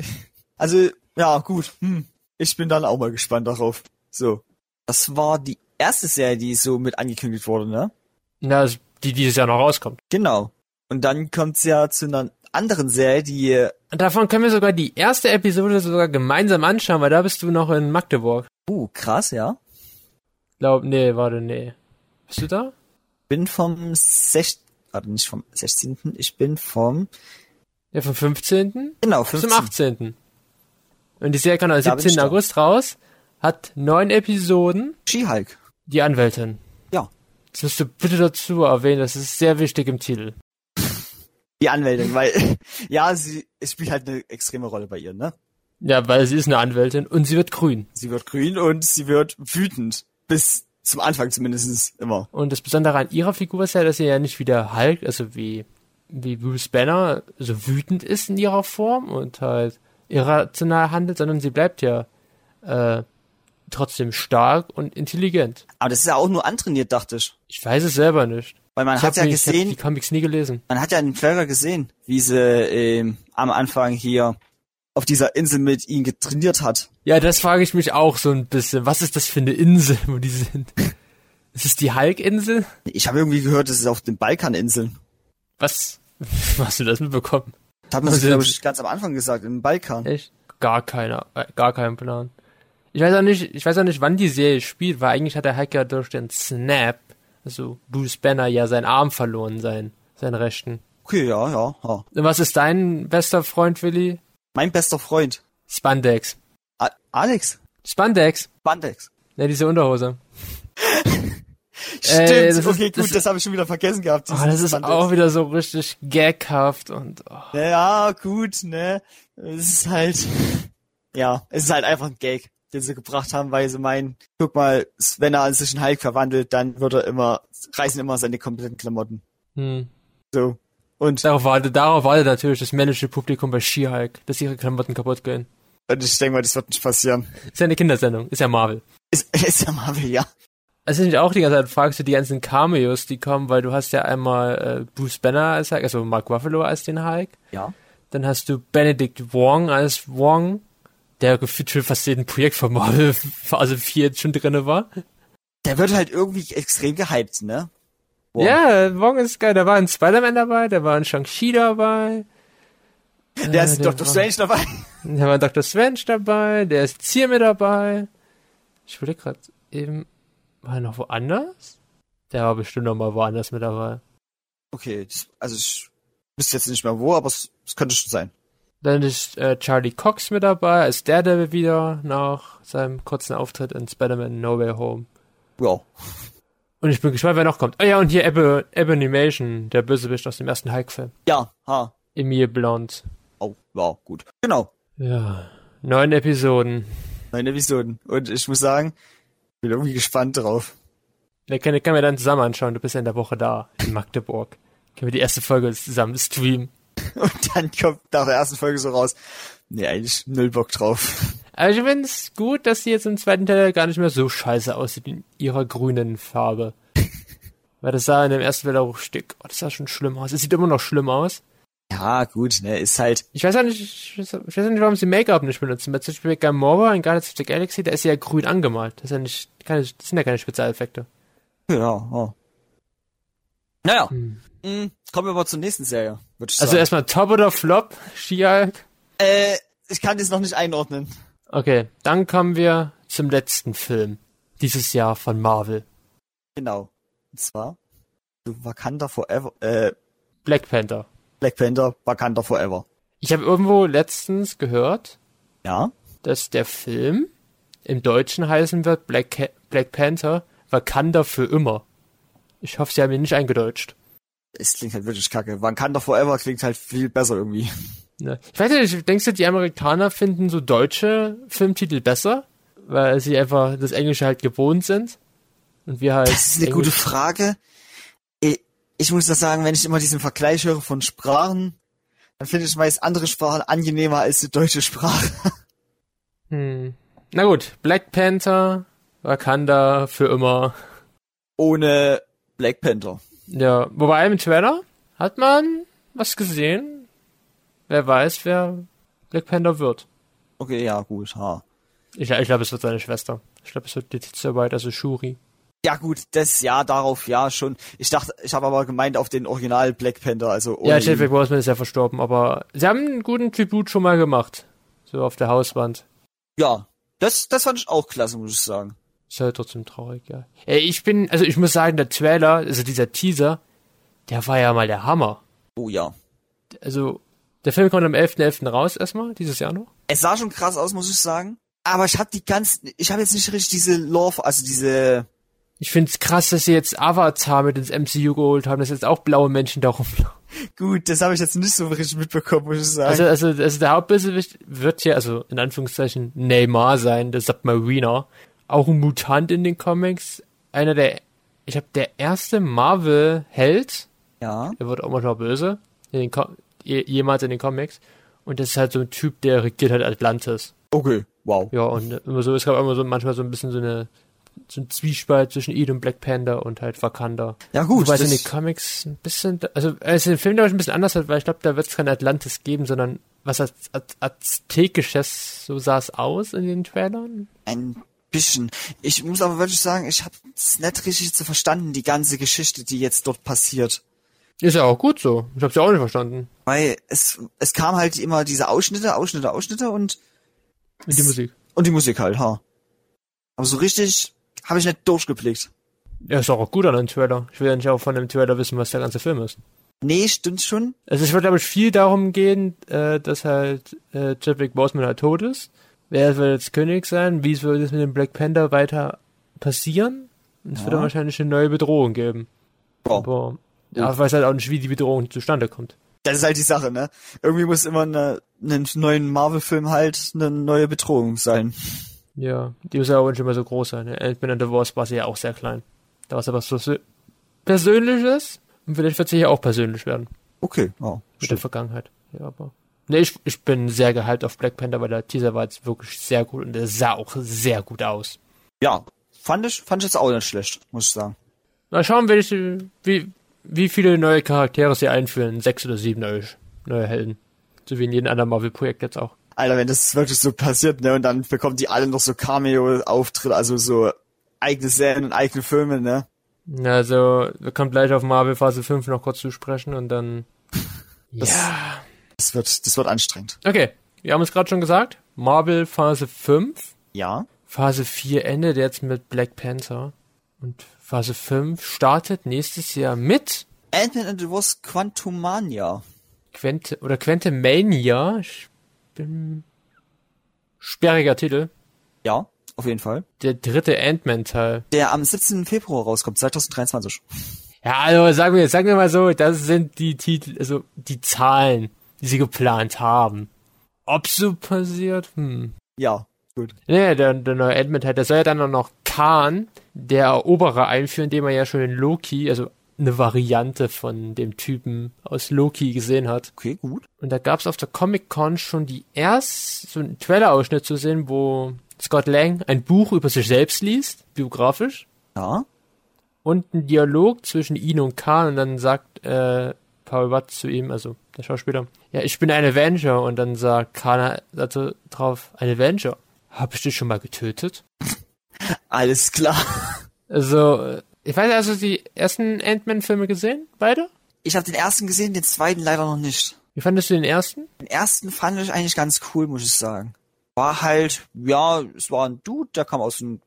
Also, ja, gut. Hm. Ich bin dann auch mal gespannt darauf. So. Das war die erste Serie, die so mit angekündigt wurde, ne? Na, die dieses Jahr noch rauskommt. Genau. Und dann kommt's ja zu einer anderen Serie, die, Und davon können wir sogar die erste Episode sogar gemeinsam anschauen, weil da bist du noch in Magdeburg. uh, krass, ja. Glaub, nee, warte, nee. Bist du da? Bin vom 6. Warte, nicht vom 16. Ich bin vom, Ja, vom 15. genau, bis 15. zum 18. Und die Serie kam am Da bin ich 17. da. August raus, hat neun Episoden, She-Hulk. die Anwältin. Ja. Das musst du bitte dazu erwähnen, das ist sehr wichtig im Titel. Die Anwältin, weil, ja, sie, es spielt halt eine extreme Rolle bei ihr, ne? Ja, weil sie ist eine Anwältin und sie wird grün. Sie wird grün und sie wird wütend. Bis zum Anfang zumindest immer. Und das Besondere an ihrer Figur ist ja, dass sie ja nicht wie der Hulk, also wie, wie Bruce Banner, so wütend ist in ihrer Form und halt irrational handelt, sondern sie bleibt ja äh, trotzdem stark und intelligent. Aber das ist ja auch nur antrainiert, dachte ich. Ich weiß es selber nicht. Weil man Ich hat ja nicht- Ich gesehen, die Comics nie gelesen. man hat ja in dem Trailer gesehen, wie sie ähm, am Anfang hier auf dieser Insel mit ihm getrainiert hat. Ja, das frage ich mich auch so ein bisschen. Was ist das für eine Insel, wo die sind? Ist es die Hulk-Insel? Ich habe irgendwie gehört, das ist auf den Balkaninseln. Was? Hast du das mitbekommen? Das hat man sich, Also- glaube ich, ganz am Anfang gesagt, im Balkan. Echt? Gar keiner, äh, gar keinen Plan. Ich weiß auch nicht, ich weiß auch nicht, wann die Serie spielt, weil eigentlich hat der ja durch den Snap, also Bruce Banner ja seinen Arm verloren, sein, seinen rechten. Okay, ja, ja, ja. Und was ist dein bester Freund, Willi? Mein bester Freund. Spandex. A Alex. Spandex. Bandex. Ne, diese Unterhose. Stimmt, Äh, das ist- okay, gut, das- das, habe ich schon wieder vergessen gehabt. Oh, das ist Spandex. auch wieder so richtig gaghaft und oh. Ja, gut, ne. Es ist halt, ja, es ist halt einfach ein Gag, den sie gebracht haben, weil sie meinen, guck mal, wenn er sich in Hulk verwandelt, dann wird er immer, reißen immer seine kompletten Klamotten. hm. So. Und, Darauf wartet, darauf wartet natürlich das männliche Publikum bei She-Hulk, dass ihre Klamotten kaputt gehen. und ich denke mal, das wird nicht passieren. Ist ja eine Kindersendung, ist ja Marvel. Ist, ist ja Marvel, ja. Also ich auch die ganze Zeit fragst du die ganzen Cameos, die kommen, weil du hast ja einmal äh, Bruce Banner als Hulk, also Mark Ruffalo als den Hulk. Ja. Dann hast du Benedict Wong als Wong, der gefühlt schon fast jeden Projekt von Marvel Phase 4 jetzt schon drinne war. Der wird halt irgendwie extrem gehypt, ne? Wow. Ja, Wong ist geil. Der war in Spider-Man dabei, der war in Shang-Chi dabei. Der ist Äh, Dr. war- Strange dabei. Der war in Dr. Strange dabei, der ist mit dabei. Ich würde gerade eben, war er noch woanders? Der war bestimmt noch mal woanders mit dabei. Okay, das, also ich wüsste jetzt nicht mehr wo, aber es, es könnte schon sein. Dann ist äh, Charlie Cox mit dabei, als Daredevil wieder nach seinem kurzen Auftritt in Spider-Man No Way Home. Ja. Und ich bin gespannt, wer noch kommt. Oh ja, und hier Ebbe, Ebonimation, der Bösewicht aus dem ersten Hulk-Film. Ja, ha. Emil Blunt. Oh, ja, gut. Genau. Ja, neun Episoden. Neun Episoden. Und ich muss sagen, ich bin irgendwie gespannt drauf. Wir können, können wir dann zusammen anschauen. Du bist ja in der Woche da, in Magdeburg. Können wir die erste Folge zusammen streamen. Und dann kommt nach der ersten Folge so raus, nee, eigentlich null Bock drauf. Aber ich finde es gut, dass sie jetzt im zweiten Teil gar nicht mehr so scheiße aussieht in ihrer grünen Farbe. Weil das sah in dem ersten Teil auch stick. Oh, das sah schon schlimm aus. Es sieht immer noch schlimm aus. Ja, gut, ne, ist halt, Ich weiß auch nicht, ich weiß ich weiß nicht, warum sie Make-up nicht benutzen. Bei zum Beispiel Gamora in Guardians of the Galaxy, da ist sie ja grün angemalt. Das ist ja nicht, keine, das sind ja keine Spezialeffekte. ja, ja. Naja, Hm. mh, kommen wir aber zur nächsten Serie, Also sagen. erstmal Top oder Flop, She-Hulk. äh, ich kann das noch nicht einordnen. Okay, dann kommen wir zum letzten Film dieses Jahr von Marvel. Genau. Und zwar Wakanda Forever, äh, Black Panther. Black Panther, Wakanda Forever. Ich habe irgendwo letztens gehört, Ja? dass der Film im Deutschen heißen wird Black, Black Panther Wakanda für immer. Ich hoffe, sie haben ihn nicht eingedeutscht. Es klingt halt wirklich kacke. Wakanda Forever klingt halt viel besser irgendwie. Ne? Ich weiß nicht, denkst du, die Amerikaner finden so deutsche Filmtitel besser? Weil sie einfach das Englische halt gewohnt sind? Und wir halt. Das ist eine gute Frage. Ich, ich muss das sagen, wenn ich immer diesen Vergleich höre von Sprachen, dann finde ich meist andere Sprachen angenehmer als die deutsche Sprache. Hm. Na gut, Black Panther, Wakanda für immer. Ohne Black Panther. Ja, wobei im Trailer hat man was gesehen. Wer weiß, wer Black Panther wird. Okay, ja, gut, ha. Ich, ich glaube, es wird seine Schwester. Ich glaube, es wird Letizia White, also Shuri. Ja gut, das ja darauf ja schon. Ich dachte, ich habe aber gemeint auf den Original Black Panther, also ohne Ja. Chadwick Boseman ist ja verstorben, aber sie haben einen guten Tribut schon mal gemacht. So auf der Hauswand. Ja, das das fand ich auch klasse, muss ich sagen. Ist halt trotzdem traurig, ja. Ey, ich bin, also ich muss sagen, der Trailer, also dieser Teaser, der war ja mal der Hammer. Oh ja. Also, der Film kommt am 11.11. raus erstmal, dieses Jahr noch. Es sah schon krass aus, muss ich sagen. Aber ich habe die ganzen, ich habe jetzt nicht richtig diese Lore, also diese Ich find's krass, dass sie jetzt Avatar mit ins MCU geholt haben, dass jetzt auch blaue Menschen da rumlaufen. Gut, das habe ich jetzt nicht so richtig mitbekommen, muss ich sagen. Also, also, also der Hauptbösewicht wird hier, also in Anführungszeichen Neymar sein, der Submariner. Auch ein Mutant in den Comics. Einer der, ich glaube, der erste Marvel-Held. ja. Er wird auch manchmal böse. In den jemals in den Comics. Und das ist halt so ein Typ, der regiert halt Atlantis. Okay, wow. Ja, und immer so, es gab immer so manchmal so ein bisschen so eine so ein Zwiespalt zwischen ihm und Black Panther und halt Wakanda. Ja gut, Wobei es in den Comics ein bisschen, also es im Film glaube ich ein bisschen anders hat, weil ich glaube, da wird es kein Atlantis geben, sondern was als Az Aztekisches, so sah es aus in den Trailern. Ein bisschen. Ich muss aber wirklich sagen, ich habe es nicht richtig so verstanden, die ganze Geschichte, die jetzt dort passiert. Ist ja auch gut so. Ich hab's ja auch nicht verstanden. Weil es, es kam halt immer diese Ausschnitte, Ausschnitte, Ausschnitte und, Mit die Musik. und die Musik halt, ha. Aber so richtig habe ich nicht durchgeblickt. Ja, ist auch gut an einem Trailer. Ich will ja nicht auch von dem Trailer wissen, was der ganze Film ist. Nee, stimmt schon. Also es wird, glaube ich, viel darum gehen, äh, dass halt äh, Chadwick Boseman halt tot ist. Wer wird jetzt König sein? Wie soll es mit dem Black Panther weiter passieren? Und es Ja. wird dann wahrscheinlich eine neue Bedrohung geben. Boah. Aber ja, ich weiß halt auch nicht, wie die Bedrohung zustande kommt. Das ist halt die Sache, ne? Irgendwie muss immer eine, einen neuen Marvel-Film halt eine neue Bedrohung sein. Ja, die muss ja auch nicht immer so groß sein. Ne? Ant-Man and the Wasp war sie ja auch sehr klein. Da war es aber so Persönliches. Und vielleicht wird sie ja auch persönlich werden. Okay, ja. Mit der. Vergangenheit. Ja, aber. Ne, ich, ich bin sehr gehypt auf Black Panther, weil der Teaser war jetzt wirklich sehr gut und der sah auch sehr gut aus. Ja, fand ich, fand ich jetzt auch nicht schlecht, muss ich sagen. Mal schauen, welche, wie, wie viele neue Charaktere sie einführen. Sechs oder sieben neue, neue Helden. So wie in jedem anderen Marvel-Projekt jetzt auch. Alter, wenn das wirklich so passiert, ne, und dann bekommen die alle noch so Cameo-Auftritte, also so eigene Serien und eigene Filme, ne? Also, wir kommen gleich auf Marvel Phase 5 noch kurz zu sprechen und dann. Das- ja. Das wird, das wird anstrengend. Okay, wir haben es gerade schon gesagt. Marvel Phase 5. Ja. Phase 4 endet jetzt mit Black Panther. Und Phase 5 startet nächstes Jahr mit Ant-Man and the Wasp Quantumania. Quent oder Quantumania. Ich bin sperriger Titel. Ja, auf jeden Fall. Der dritte Ant-Man-Teil. Der am 17. Februar rauskommt, 2023. Ja, also sagen wir, sagen wir mal so, das sind die Titel, also die Zahlen, die sie geplant haben. Ob so passiert? Hm. Ja, gut. Nee, der, der neue Ant-Man-Teil, der soll ja dann auch noch Khan, der Eroberer, einführen, den man ja schon in Loki, also eine Variante von dem Typen aus Loki gesehen hat. Okay, gut. Und da gab's auf der Comic-Con schon die erst so einen Trailer-Ausschnitt zu sehen, wo Scott Lang ein Buch über sich selbst liest, biografisch, Ja. und ein Dialog zwischen ihn und Khan und dann sagt äh, Paul Watt zu ihm, also der Schauspieler, ja, ich bin ein Avenger und dann sagt Khan dazu drauf, ein Avenger. Hab ich dich schon mal getötet? Alles klar. Also, äh, ich weiß, also die ersten Ant-Man-Filme gesehen? Beide? Ich habe den ersten gesehen, den zweiten leider noch nicht. Wie fandest du den ersten? Den ersten fand ich eigentlich ganz cool, muss ich sagen. War halt, ja, es war ein Dude, der kam aus dem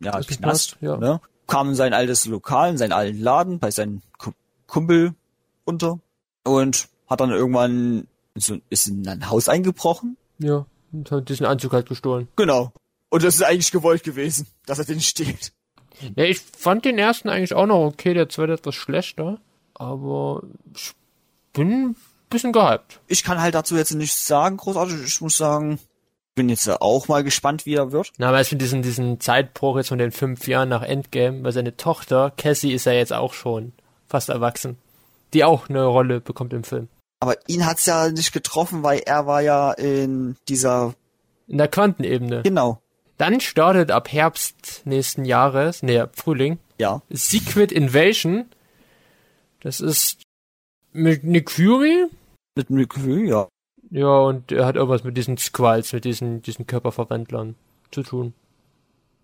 ja, Aus Knast, ja. ne? kam in sein altes Lokal, in seinen alten Laden, bei seinem Ku- Kumpel unter und hat dann irgendwann so, ist in ein Haus eingebrochen. Ja. Und hat diesen Anzug halt gestohlen. Genau. Und das ist eigentlich gewollt gewesen, dass er den steht. Ja, ich fand den ersten eigentlich auch noch okay, der zweite etwas schlechter. Aber ich bin ein bisschen gehypt. Ich kann halt dazu jetzt nichts sagen, großartig. Ich muss sagen, bin jetzt auch mal gespannt, wie er wird. Na, aber ich diesen, diesen Zeitbruch jetzt von den fünf Jahren nach Endgame, weil seine Tochter, Cassie, ist ja jetzt auch schon fast erwachsen. Die auch eine Rolle bekommt im Film. Aber ihn hat's ja nicht getroffen, weil er war ja in dieser, In der Quantenebene. genau, Dann startet ab Herbst nächsten Jahres, nee, ab Frühling, ja, Secret Invasion. Das ist mit Nick Fury. mit Nick Fury, ja. Ja, und er hat irgendwas mit diesen Squalls, mit diesen, diesen Körperverwandlern zu tun.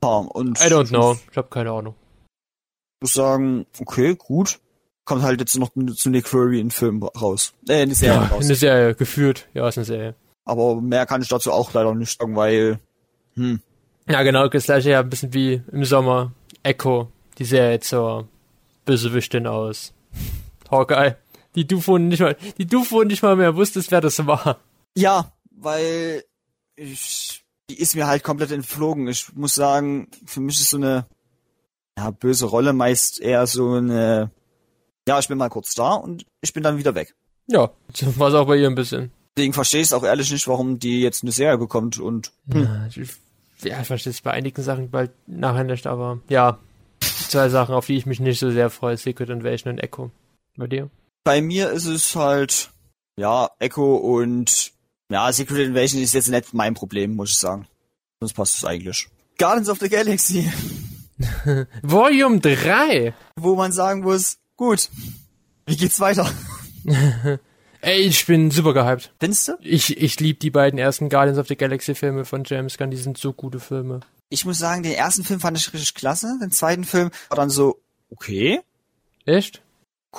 Und I don't ich know. Ich habe keine Ahnung. muss sagen, okay, gut. Kommt halt jetzt noch zu Nick Fury in Film raus. Äh, in die Serie Ja, raus. eine Serie, geführt. Ja, ist eine Serie. Aber mehr kann ich dazu auch leider nicht sagen, weil, hm, Ja, genau, das gleiche ja ein bisschen wie im Sommer. Echo, die Serie zur Bösewichtin aus Hawkeye. Die du vorhin nicht mal, die du vorhin nicht mal mehr wusstest, wer das war. Ja, weil ich, die ist mir halt komplett entflogen. Ich muss sagen, für mich ist so eine ja, böse Rolle meist eher so eine, ja, ich bin mal kurz da und ich bin dann wieder weg. Ja, war es auch bei ihr ein bisschen. Deswegen verstehe ich es auch ehrlich nicht, warum die jetzt eine Serie bekommt und Ja, ich, ja, ich verstehe es bei einigen Sachen bald nachher nicht, aber ja. Zwei Sachen, auf die ich mich nicht so sehr freue, Secret Invasion und Echo. Bei dir? bei mir ist es halt, ja, Echo und, ja, Secret Invasion ist jetzt nicht mein Problem, muss ich sagen. Sonst passt es eigentlich. Guardians of the Galaxy. Volume 3. wo man sagen muss, gut, wie geht's weiter? Ey, ich bin super gehypt. Findest du? Ich, ich liebe die beiden ersten Guardians of the Galaxy Filme von James Gunn, die sind so gute Filme. Ich muss sagen, den ersten Film fand ich richtig klasse, den zweiten Film war dann so, okay, Echt?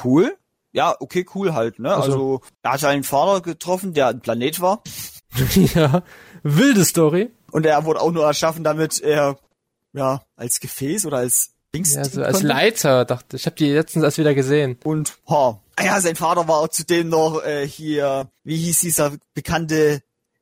cool. Ja, okay, cool halt, ne? Also- Also, er hat einen Vater getroffen, der ein Planet war. ja. Wilde Story. Und er wurde auch nur erschaffen, damit er, ja, als Gefäß oder als Dings Ja, so als. Leiter, dachte ich. Ich habe die letztens erst wieder gesehen. Und, ha, ah ja, sein Vater war auch zudem noch äh, hier, wie hieß dieser bekannte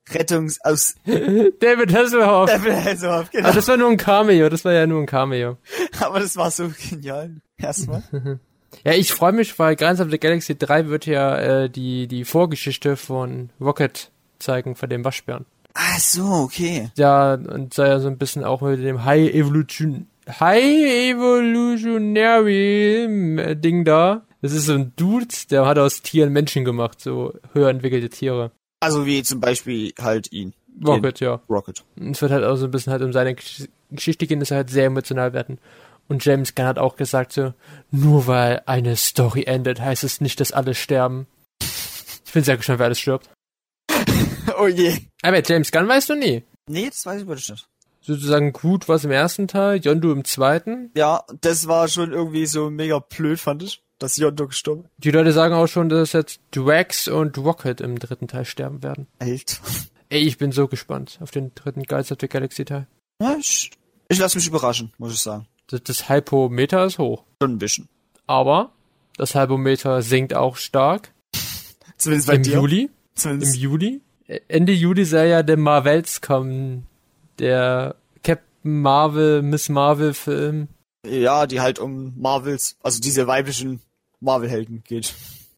Rettungs aus David Hasselhoff. also, genau. Aber das war nur ein Cameo, das war ja nur ein Cameo. Aber das war so genial. Erstmal. Ja, ich freue mich, weil Guardians of the Galaxy 3 wird ja äh, die, die Vorgeschichte von Rocket zeigen, von dem Waschbären. Ach so, okay. Ja, und sei ja so ein bisschen auch mit dem High Evolution, High Evolutionary äh, Ding da. Das ist so ein Dude, der hat aus Tieren Menschen gemacht, so höher entwickelte Tiere. Also wie zum Beispiel halt ihn. Rocket, ja. Rocket. Es wird halt auch so ein bisschen halt um seine Gesch- Geschichte gehen, dass er halt sehr emotional werden. Und James Gunn hat auch gesagt so, nur weil eine Story endet, heißt es nicht, dass alle sterben. Ich bin sehr gespannt, wer alles stirbt. oh je. Aber James Gunn weißt du nie. Nee, das weiß ich wirklich nicht. Sozusagen gut was im ersten Teil, Yondu im zweiten. Ja, das war schon irgendwie so mega blöd, fand ich, dass Yondu gestorben ist. Die Leute sagen auch schon, dass jetzt Drax und Rocket im dritten Teil sterben werden. Alt. Ey, ich bin so gespannt auf den dritten Guardians of the Galaxy Teil. Ja, ich, ich lasse mich überraschen, muss ich sagen. Das, das Hypometer ist hoch. Schon ein bisschen. Aber das Hypometer sinkt auch stark. Zumindest bei Im dir. Juli. Im Zumindest. Juli? Ende Juli soll ja der Marvels kommen. Der Captain Marvel, Miss Marvel Film. Ja, die halt um Marvels, also diese weiblichen Marvel-Helden geht.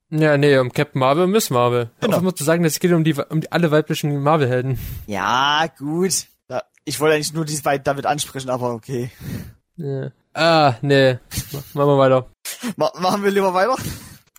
Ja, nee, um Captain Marvel und Miss Marvel. Genau. Genau. muss sagen, es geht um die, um die alle weiblichen Marvel-Helden. Ja, gut. Ich wollte eigentlich nur diese beiden damit ansprechen, aber okay. Ja. Ah, nee. Machen wir weiter. Ma machen wir lieber weiter.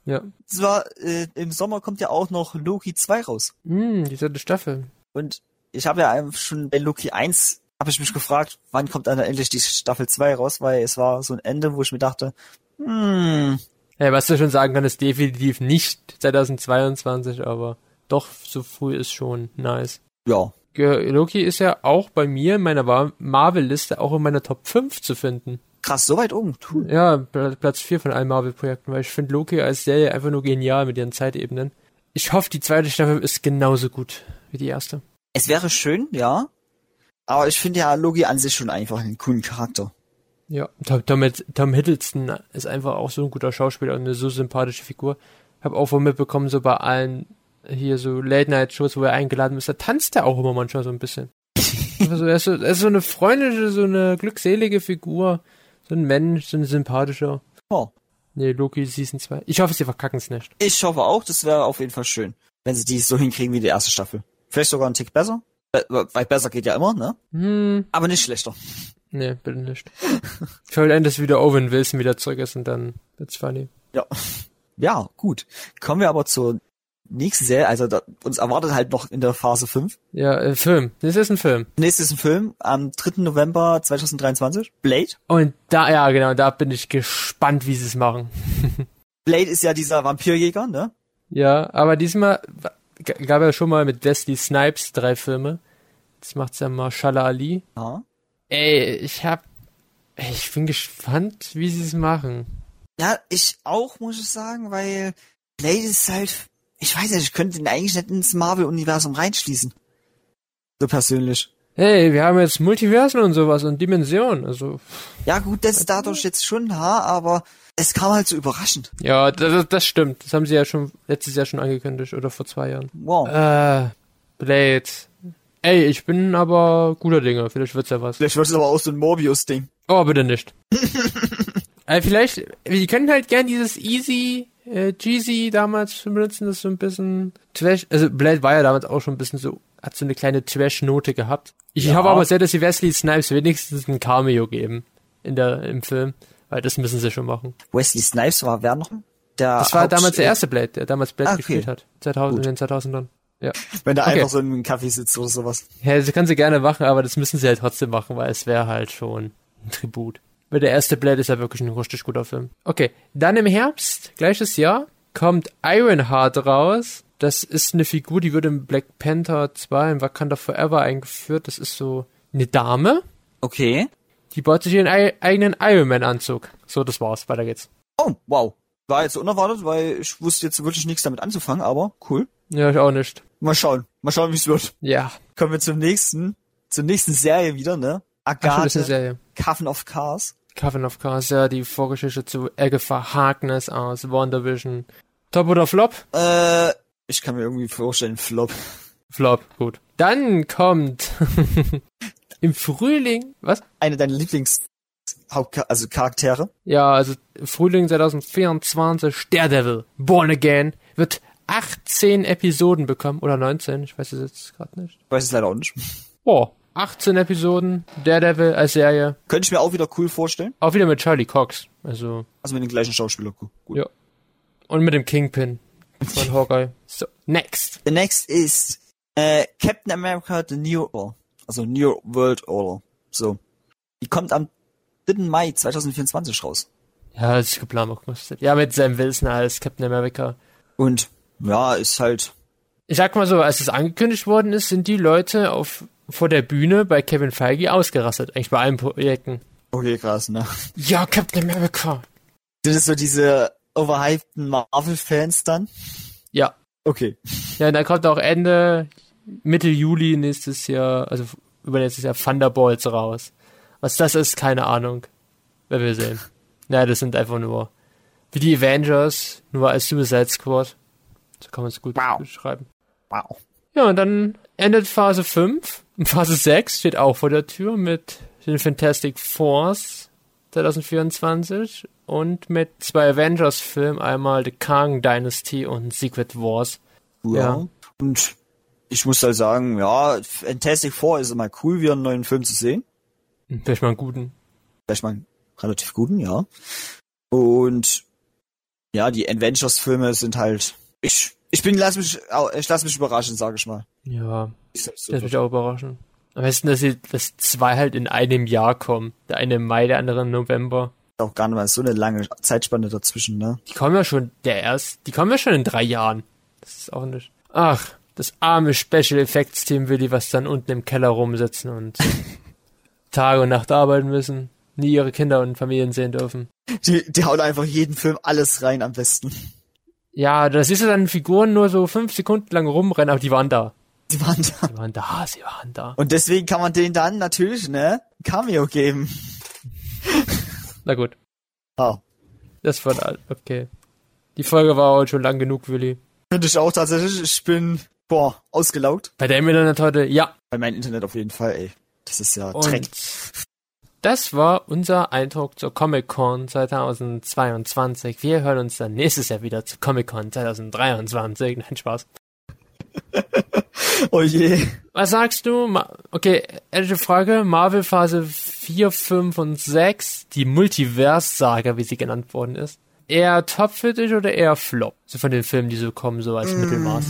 Ja. Zwar, äh, im Sommer kommt ja auch noch Loki 2 raus. Hm, die dritte Staffel. Und ich habe ja einfach schon bei Loki 1 habe ich mich gefragt, wann kommt dann endlich die Staffel 2 raus, weil es war so ein Ende, wo ich mir dachte, hm, Ja, was du schon sagen kann, ist definitiv nicht 2022, aber doch so früh ist schon nice. ja. Loki ist ja auch bei mir in meiner Marvel-Liste auch in meiner Top 5 zu finden. Krass, so weit oben. Cool. Ja, Pla- Platz 4 von allen Marvel-Projekten, weil ich finde Loki als Serie einfach nur genial mit ihren Zeitebenen. Ich hoffe, die zweite Staffel ist genauso gut wie die erste. Es wäre schön, ja. Aber ich finde ja Loki an sich schon einfach einen coolen Charakter. Ja, Tom, Tom Hiddleston ist einfach auch so ein guter Schauspieler und eine so sympathische Figur. Hab auch wohl mitbekommen, so bei allen hier so Late-Night-Shows, wo er eingeladen ist, da tanzt er auch immer manchmal so ein bisschen. also er, ist so, er ist so eine freundliche, so eine glückselige Figur. So ein Mensch, so ein sympathischer. Oh. Nee, Loki Season 2. Ich hoffe, sie verkacken es nicht. Ich hoffe auch, das wäre auf jeden Fall schön, wenn sie die so hinkriegen wie die erste Staffel. Vielleicht sogar einen Tick besser. Äh, Weil besser geht ja immer, ne? Hm, Aber nicht schlechter. nee, bitte nicht. ich will endlich, wieder Owen Wilson wieder zurück ist und dann wird's funny. Ja. Ja, gut. Kommen wir aber zur nächsten Serie. Also da, uns erwartet halt noch in der Phase 5. Ja, äh, Film. Das ist ein Film. Nächstes ein Film am 3. November 2023. Blade. Und da, ja, genau, da bin ich gespannt, wie sie es machen. Blade ist ja dieser Vampirjäger, ne? Ja, aber diesmal gab ja schon mal mit Wesley Snipes drei Filme. Jetzt macht's ja Marshala Ali. Ja. Ey, ich hab, ich bin gespannt, wie sie es machen. Ja, ich auch, muss ich sagen, weil Blade ist halt, ich weiß nicht, ich könnte ihn eigentlich nicht ins Marvel-Universum reinschließen. So persönlich. Hey, wir haben jetzt Multiversen und sowas und Dimensionen, also, Ja, gut, das ist dadurch jetzt schon ha, aber es kam halt so überraschend. ja, das, das stimmt. Das haben sie ja schon letztes Jahr schon angekündigt oder vor zwei Jahren. Wow. Äh, Blade. Ey, ich bin aber guter Dinge. Vielleicht wird's ja was. Vielleicht wird es aber auch so ein Morbius-Ding. Oh, bitte nicht. äh, vielleicht, wir können halt gern dieses Easy, äh, Jeezy damals benutzen, das so ein bisschen Trash, also Blade war ja damals auch schon ein bisschen so, hat so eine kleine Trash-Note gehabt. Ich Ja. hoffe aber sehr, dass sie Wesley Snipes wenigstens ein Cameo geben in der, im Film, weil das müssen sie schon machen. Wesley Snipes war wer noch? Der Das war Haupt- damals der erste Blade, der damals Blade Ah, okay. gespielt hat. 2000, Gut. in den 2000ern. Ja. Wenn der Okay. einfach so in einem Kaffee sitzt oder sowas. Ja, das können sie gerne machen, aber das müssen sie halt trotzdem machen, weil es wäre halt schon ein Tribut. Weil der erste Blade ist ja wirklich ein richtig guter Film. Okay, dann im Herbst, gleiches Jahr, kommt Ironheart raus. Das ist eine Figur, die wird in Black Panther 2 in Wakanda Forever eingeführt. Das ist so eine Dame, Okay. Die baut sich ihren ei- eigenen Iron Man Anzug. So, das war's. Weiter geht's. Oh, wow. War jetzt unerwartet, weil ich wusste jetzt wirklich nichts damit anzufangen, aber cool. Ja, ich auch nicht. Mal schauen. Mal schauen, wie es wird. Ja. Kommen wir zum nächsten, zur nächsten Serie wieder, ne? Ach, Agathe, Serie. Coven of Cars. Coven of Cars, ja, die Vorgeschichte zu Agatha Harkness aus WandaVision. Top oder Flop? Äh, ich kann mir irgendwie vorstellen, Flop. Flop, gut. Dann kommt im Frühling, was? Eine deiner Lieblings also Charaktere. Ja, also Frühling 2024, Daredevil, Born Again, wird 18 Episoden bekommen, oder 19, ich weiß es jetzt gerade nicht. Ich weiß es leider auch nicht. Oh, 18 Episoden, Daredevil als Serie, Könnte ich mir auch wieder cool vorstellen. auch wieder mit Charlie Cox, also, Also mit den gleichen Schauspieler. Gut. ja. Und mit dem Kingpin von Hawkeye. So, next. The next is äh, Captain America The New Order. Also New World Order. So. Die kommt am 3. Mai 2024 raus. Ja, das ist geplant. auch gekostet. Ja, mit Sam Wilson als Captain America. Und ja, ist halt. Ich sag mal so, als es angekündigt worden ist, sind die Leute auf, vor der Bühne bei Kevin Feige ausgerastet. Eigentlich bei allen Projekten. Okay, krass, ne? Ja, Captain America. Sind es so diese overhypten Marvel-Fans dann? Ja. Okay. Ja, dann kommt auch Ende, Mitte Juli nächstes Jahr, also übernächstes Jahr Thunderbolts raus. Was das ist, keine Ahnung. Wer will sehen. Naja, das sind einfach nur wie die Avengers, nur als Suicide Squad. So kann man es gut Wow. beschreiben. Wow. Ja, und dann endet Phase 5. Und Phase 6 steht auch vor der Tür mit den Fantastic Fours 2024 und mit zwei Avengers-Filmen, einmal The Kang Dynasty und Secret Wars. Ja. Ja. Und ich muss halt sagen, ja, Fantastic Four ist immer cool, wieder einen neuen Film zu sehen. Vielleicht mal einen guten. Vielleicht mal einen relativ guten, ja. Und ja, die Avengers-Filme sind halt. Ich, ich bin, lass mich, ich lass mich überraschen, sage ich mal. Ja, Ich wird mich auch überraschen. Am besten, dass, sie, dass zwei halt in einem Jahr kommen. Der eine im Mai, der andere im November. auch gar nicht mal so eine lange Zeitspanne dazwischen, ne? Die kommen ja schon, der erst, die kommen ja schon in drei Jahren. Das ist auch nicht. Ach, das arme Special Effects Team Willi, was dann unten im Keller rumsitzen und Tag und Nacht arbeiten müssen, nie ihre Kinder und Familien sehen dürfen. Die, die hauen einfach jeden Film alles rein am besten. Ja, da siehst du dann Figuren nur so fünf Sekunden lang rumrennen, aber die waren da. Die waren da. Die waren da, sie waren da. Und deswegen kann man denen dann natürlich, ne, Cameo geben. Na gut, Ah. das war okay. Die Folge war heute schon lang genug, Willi. Finde ich auch tatsächlich. Ich bin, boah, ausgelaugt. Bei der Internet heute, ja. Bei meinem Internet auf jeden Fall, ey. Das ist ja Und Dreck. das war unser Eindruck zur Comic-Con 2022. Wir hören uns dann nächstes Jahr wieder zu Comic-Con 2023. Nein, Spaß. Oh je. Was sagst du? Okay, ehrliche Frage. Marvel Phase 4, 5 und 6, die Multiverse-Saga, wie sie genannt worden ist. Eher top für dich oder eher flop? So von den Filmen, die so kommen, so als Mittelmaß.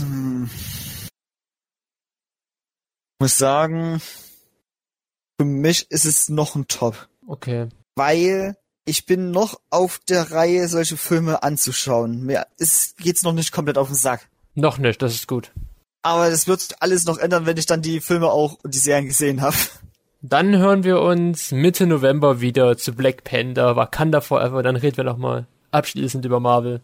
Muss sagen, für mich ist es noch ein Top. Okay. Weil ich bin noch auf der Reihe, solche Filme anzuschauen. Mir ist, geht's noch nicht komplett auf den Sack. Noch nicht, das ist gut. Aber das wird alles noch ändern, wenn ich dann die Filme auch und die Serien gesehen habe. Dann hören wir uns Mitte November wieder zu Black Panther, Wakanda Forever, dann reden wir nochmal abschließend über Marvel.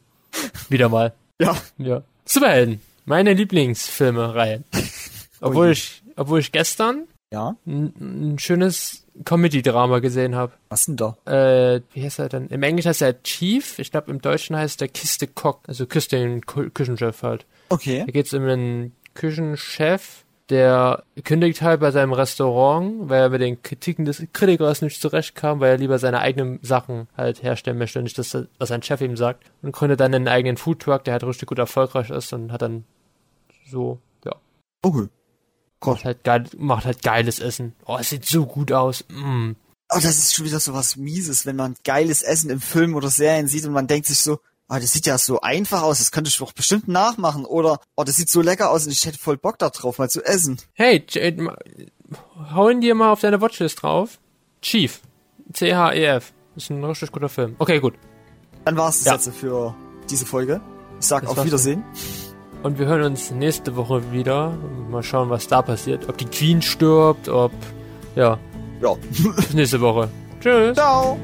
Wieder mal. Ja. Ja. Superhelden. Meine Lieblingsfilme-Reihe. Obwohl ich, obwohl ich gestern Ja? ein, ein schönes Comedy-Drama gesehen habe. Was denn da? Äh, wie heißt er denn? Im Englisch heißt er Chief. Ich glaube, im Deutschen heißt er Kiste Cock. Also küsst den Küchenchef halt. Okay. Da geht es um einen Küchenchef, der kündigt halt bei seinem Restaurant, weil er mit den Kritiken des Kritikers nicht zurechtkam, weil er lieber seine eigenen Sachen halt herstellen möchte, nicht das, was sein Chef ihm sagt. Und gründet dann einen eigenen Foodtruck, der halt richtig gut erfolgreich ist und hat dann so, ja, Okay. Macht halt, geil, macht halt geiles Essen. Oh, es sieht so gut aus. Mm. Aber das ist schon wieder so was Mieses, wenn man geiles Essen im Film oder Serien sieht und man denkt sich so, ah, das sieht ja so einfach aus, das könnte ich doch bestimmt nachmachen. Oder, oh, das sieht so lecker aus und ich hätte voll Bock da drauf, mal zu essen. Hey, J- ma- hau ihn dir mal auf deine Watchlist drauf. Chief. C-H-E-F. Ist ein richtig guter Film. Okay, gut. Dann war es das Ja. jetzt für diese Folge. Ich sag Das auf. Wiedersehen. Und wir hören uns nächste Woche wieder. Mal schauen, was da passiert. Ob die Queen stirbt, ob. Ja, Ja. bis nächste Woche. Tschüss. Ciao.